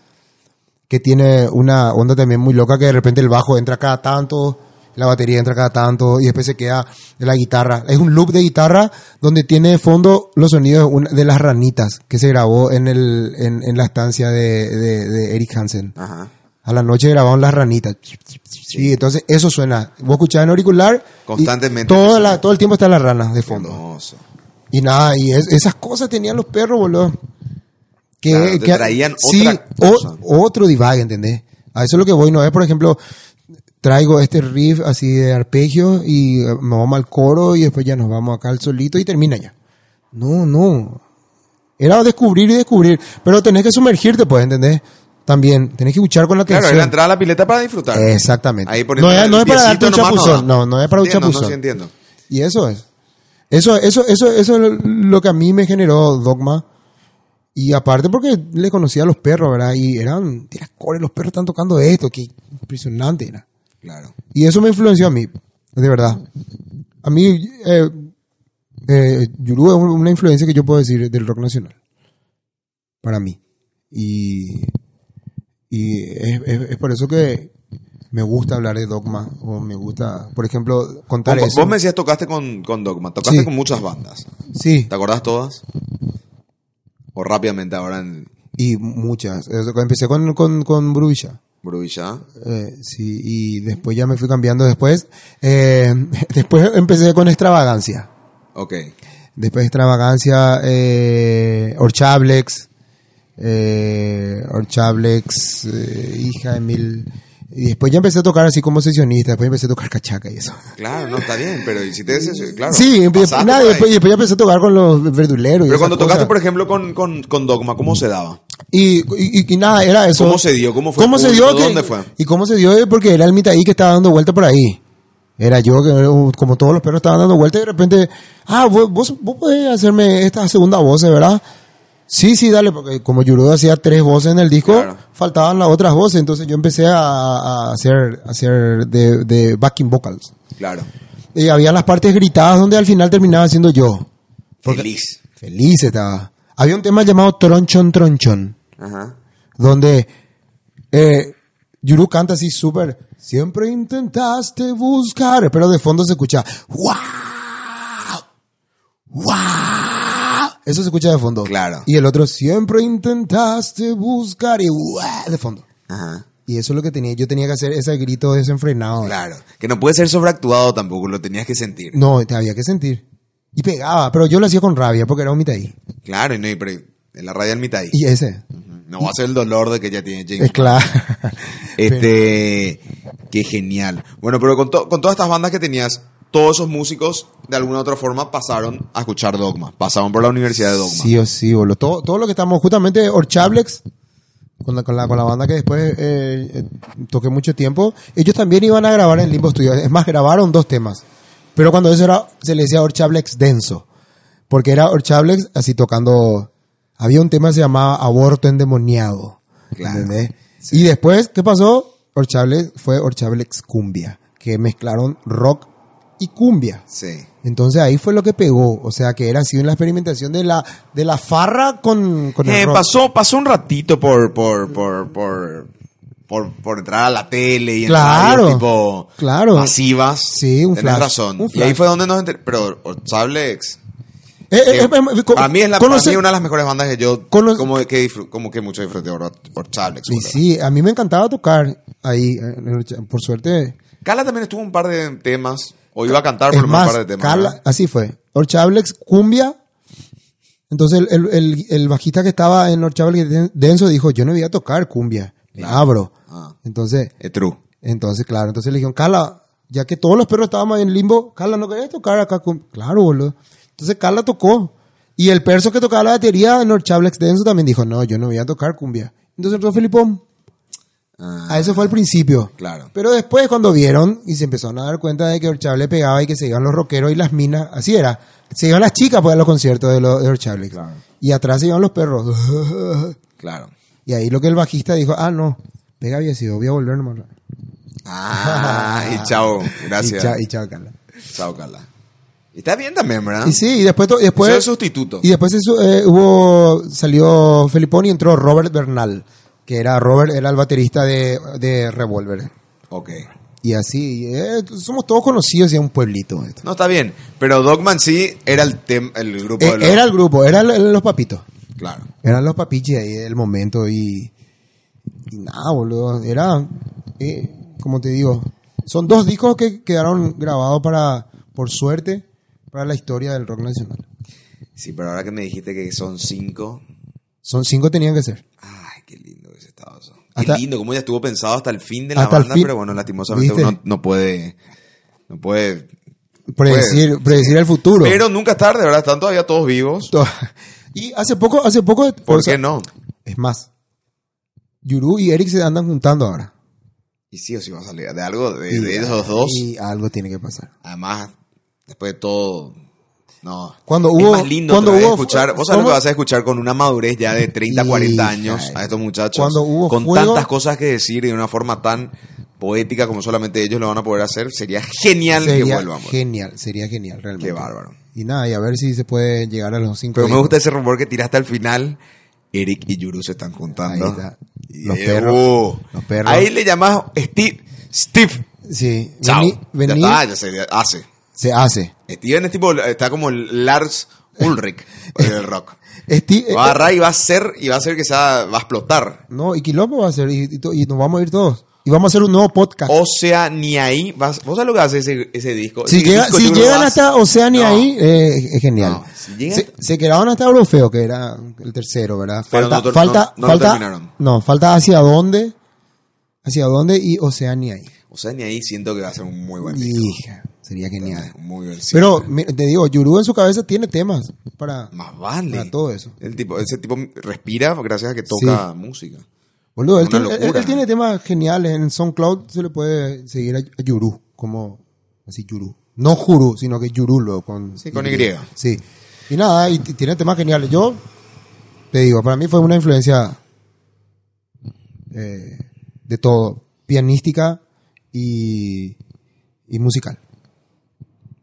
que tiene una onda también muy loca que de repente el bajo entra cada tanto, la batería entra cada tanto y después se queda la guitarra. Es un loop de guitarra donde tiene de fondo los sonidos de las ranitas que se grabó en, el, en, en la estancia de, de- de Eric Hansen. Ajá. A la noche grababan las ranitas. Sí, entonces eso suena. Vos escuchás en auricular. Constantemente. Todo, la- todo el tiempo está la rana de fondo. Hermoso. Y nada, y es- esas cosas tenían los perros, boludo. Que, Claro, te que- traían sí, otra o- cosa. otro divague, ¿entendés? A eso es lo que voy, no es, por ejemplo, traigo este riff así de arpegio y eh, nos vamos al coro y después ya nos vamos acá al solito y termina ya. No, no. Era descubrir y descubrir, pero tenés que sumergirte, pues, ¿entendés? También, tenés que escuchar con la Claro, atención. era entrar a la pileta para disfrutar. Exactamente. Ahí no es, no es para darte un chapuzón, no, no es para un chapuzón. No, sí entiendo. Y eso es. Eso, eso, eso, eso es lo que a mí me generó Dogma. Y aparte porque le conocía a los perros, ¿verdad? Y eran, tira core, los perros están tocando esto, qué impresionante era. Claro. Y eso me influenció a mí, de verdad. A mí, eh, eh, Yuru es una influencia que yo puedo decir del rock nacional. Para mí. Y, y es, es- es por eso que me gusta hablar de Dogma. O me gusta, por ejemplo, contar Vos, eso. vos me decías tocaste con, con Dogma, tocaste Sí. con muchas bandas. Sí. ¿Te acordás todas? O rápidamente ahora en Y muchas. Eso, Empecé con, con, con. Eh, sí, y después ya me fui cambiando después. Eh, *laughs* después empecé con Extravagancia. Ok. Después Extravagancia, eh, Orchablex, eh, Orchablex, eh, hija de mil... Y después ya empecé a tocar así como sesionista, después empecé a tocar cachaca y eso. Claro, no, está bien, pero hiciste eso, claro. sí, nada, después, después ya empecé a tocar con los verduleros. Pero cuando tocaste, cosas. por ejemplo, con, con, con Dogma, ¿cómo se daba? Y, y, y nada, era eso. ¿Cómo se dio? ¿Cómo fue ¿Cómo se dio? que- ¿Dónde fue? Y cómo se dio porque era el mitaí que estaba dando vuelta por ahí. Era yo que, como todos los perros estaban dando vuelta y de repente, ah, vos, vos, vos podés hacerme esta segunda voz, ¿verdad? Sí, sí, dale, porque como Yurudo hacía tres voces en el disco, Claro. faltaban las otras voces, entonces yo empecé a, a hacer, a hacer de, de backing vocals. Claro. Y había las partes gritadas donde al final terminaba siendo yo. Feliz. Feliz estaba. Había un tema llamado Tronchon Tronchon, Ajá. donde eh, Yuru canta así súper. Siempre intentaste buscar, pero de fondo se escucha. ¡Wow! ¡Wow! Eso se escucha de fondo. Claro. Y el otro, siempre intentaste buscar y ¡wow! de fondo. Ajá. Y eso es lo que tenía. Yo tenía que hacer ese grito desenfrenado. Claro. Que no puede ser sobreactuado tampoco, lo tenías que sentir. No, te había que sentir. Y pegaba, pero yo lo hacía con rabia porque era un mitad Claro, y no, y pero en la raya del mitad ahí. Y ese. No va a ser el dolor de que ya tiene James. Es claro. Este, qué genial. Bueno, pero con, to- con todas estas bandas que tenías, todos esos músicos de alguna u otra forma pasaron a escuchar Dogma, pasaron por la Universidad de Dogma. Sí o sí, boludo. Todo, todo lo que estamos, justamente Orchablex, con la, con la, con la banda que después eh, eh, toqué mucho tiempo, ellos también iban a grabar en Limbo Studio. Es más, grabaron dos temas. Pero cuando eso era, se le decía Orchablex denso. Porque era Orchablex así tocando. Había un tema que se llamaba Aborto Endemoniado. Claro. ¿entendés? Y después, ¿qué pasó? Orchablex fue Orchablex Cumbia, que mezclaron rock y cumbia. Sí. Entonces ahí fue lo que pegó, o sea que era así una experimentación de la de la farra con, con el Eh, rock. pasó, pasó un ratito por, por, por, por, por, por entrar a la tele y en Claro, radios tipo claro. masivas. Sí, un Tenés flash, razón. un Y ahí flash. fue donde nos enter- Pero Orchablex, Eh, eh, eh, eh, para mí es la, conoce- para mí una de las mejores bandas que yo Cono- como que como que mucho disfruté Or- Orchablex. Y boludo. sí, a mí me encantaba tocar ahí, en el por suerte. Carla también estuvo un par de temas, o iba a cantar por Es más, un par de temas. Carla- así fue. Orchablex Cumbia. Entonces el, el, el- el bajista que estaba en Orchablex Den- Denso dijo, yo no voy a tocar cumbia, la abro. Ah. Entonces, Eh, true. Entonces, claro, entonces le dijeron, Carla, ya que todos los perros estábamos en limbo, Carla, ¿no querés tocar acá? Con... Claro, boludo. Entonces Carla tocó. Y el perso que tocaba la batería en Orchablex Denso también dijo, no, yo no voy a tocar cumbia. Entonces entró Felipón. Ah, A eso fue al principio. Claro. Pero después cuando vieron y se empezaron a dar cuenta de que Orchable pegaba y que se iban los rockeros y las minas, así era. Se iban las chicas pues, a los conciertos de, los de Orchable. Claro. Y atrás se iban los perros. *laughs* Claro. y ahí lo que el bajista dijo, ah, no, pega había sido, voy a volver nomás. Ah, y chao. Gracias. *laughs* Y chao, y chao, Carla. Chao, Carla. Y está bien también, ¿verdad? Y sí, y después, y después, Eso es sustituto. y después eso, eh, hubo, salió Felipón y entró Robert Bernal, que era Robert, era el baterista de, de Revolver. Ok. Y así, eh, somos todos conocidos y es un pueblito. esto. No, está bien. Pero Dogman sí era el, tem- el grupo Eh, de los... era el grupo, eran los papitos. Claro. Eran los papichis ahí del momento y, y nada, boludo. Era, eh, como te digo, son dos discos que quedaron grabados para, por suerte, para la historia del rock nacional. Sí, pero ahora que me dijiste que son cinco... Son cinco tenían que ser. Ay, qué lindo ese estado. eso. Qué Hasta- lindo, como ya estuvo pensado hasta el fin de la banda, fin. pero bueno, lastimosamente ¿Viste? uno no puede... No puede... Predecir, Puede. predecir el futuro. Pero nunca es tarde, ¿verdad? Están todavía todos vivos. *laughs* Y hace poco, hace poco. ¿Por o sea, qué no? Es más, Yuru y Eric se andan juntando ahora. Y sí o sí va a salir de algo de, Y- de esos dos. Y algo tiene que pasar. Además, después de todo, no. Cuando es hubo- más lindo cuando hubo- escuchar. Vos sabés lo que vas a escuchar con una madurez ya de 30, 40 años a estos muchachos. cuando hubo con fuego- tantas cosas que decir y de una forma tan poética como solamente ellos lo van a poder hacer. Sería genial que Sería vuelvan. boludo. genial, sería genial realmente. Qué bárbaro. Y nada, y a ver si se puede llegar a los cinco. Pero me gusta ese rumor que tiraste al final. Eric y Yuru se están juntando. Ahí está. Los perros. Los perros. Ahí le llamas Steve. Steve. Sí, Chao. vení, vení, Ya está, ya se hace. Se hace. Steven es tipo, está como Lars Ulrich *laughs* del rock. Esti- Va a eh, agarrar y va a ser, y va a ser que sea, va a explotar. no, y Quilombo va a ser, y, y nos vamos a ir todos. Y vamos a hacer un nuevo podcast. O sea, ni ahí, vas, vos sabés lo que hace ese, ese disco. si Ese llega- disco si llegan vas- hasta Oceania No. ahí, eh, es genial. No, si llega se, quedaron hasta Eurofeo, que era el tercero, ¿verdad? Falta, no- falta, falta, no, falta hacia dónde, hacia dónde y Oceania ahí. O sea, ni ahí siento que va a ser un muy buen disco. Hija, sería genial. Muy Pero te digo, Yuru en su cabeza tiene temas para, Más vale. para todo eso. El tipo, ese tipo respira gracias a que toca música. Boludo, él, tiene, él- locura. él tiene temas geniales. En SoundCloud se le puede seguir a, a Yuru, como así Yuru. No Juru, sino que Yurulo con Sí, con Y. Sí. Y nada, y tiene temas geniales. Yo te digo, para mí fue una influencia eh, de todo, pianística y, y musical.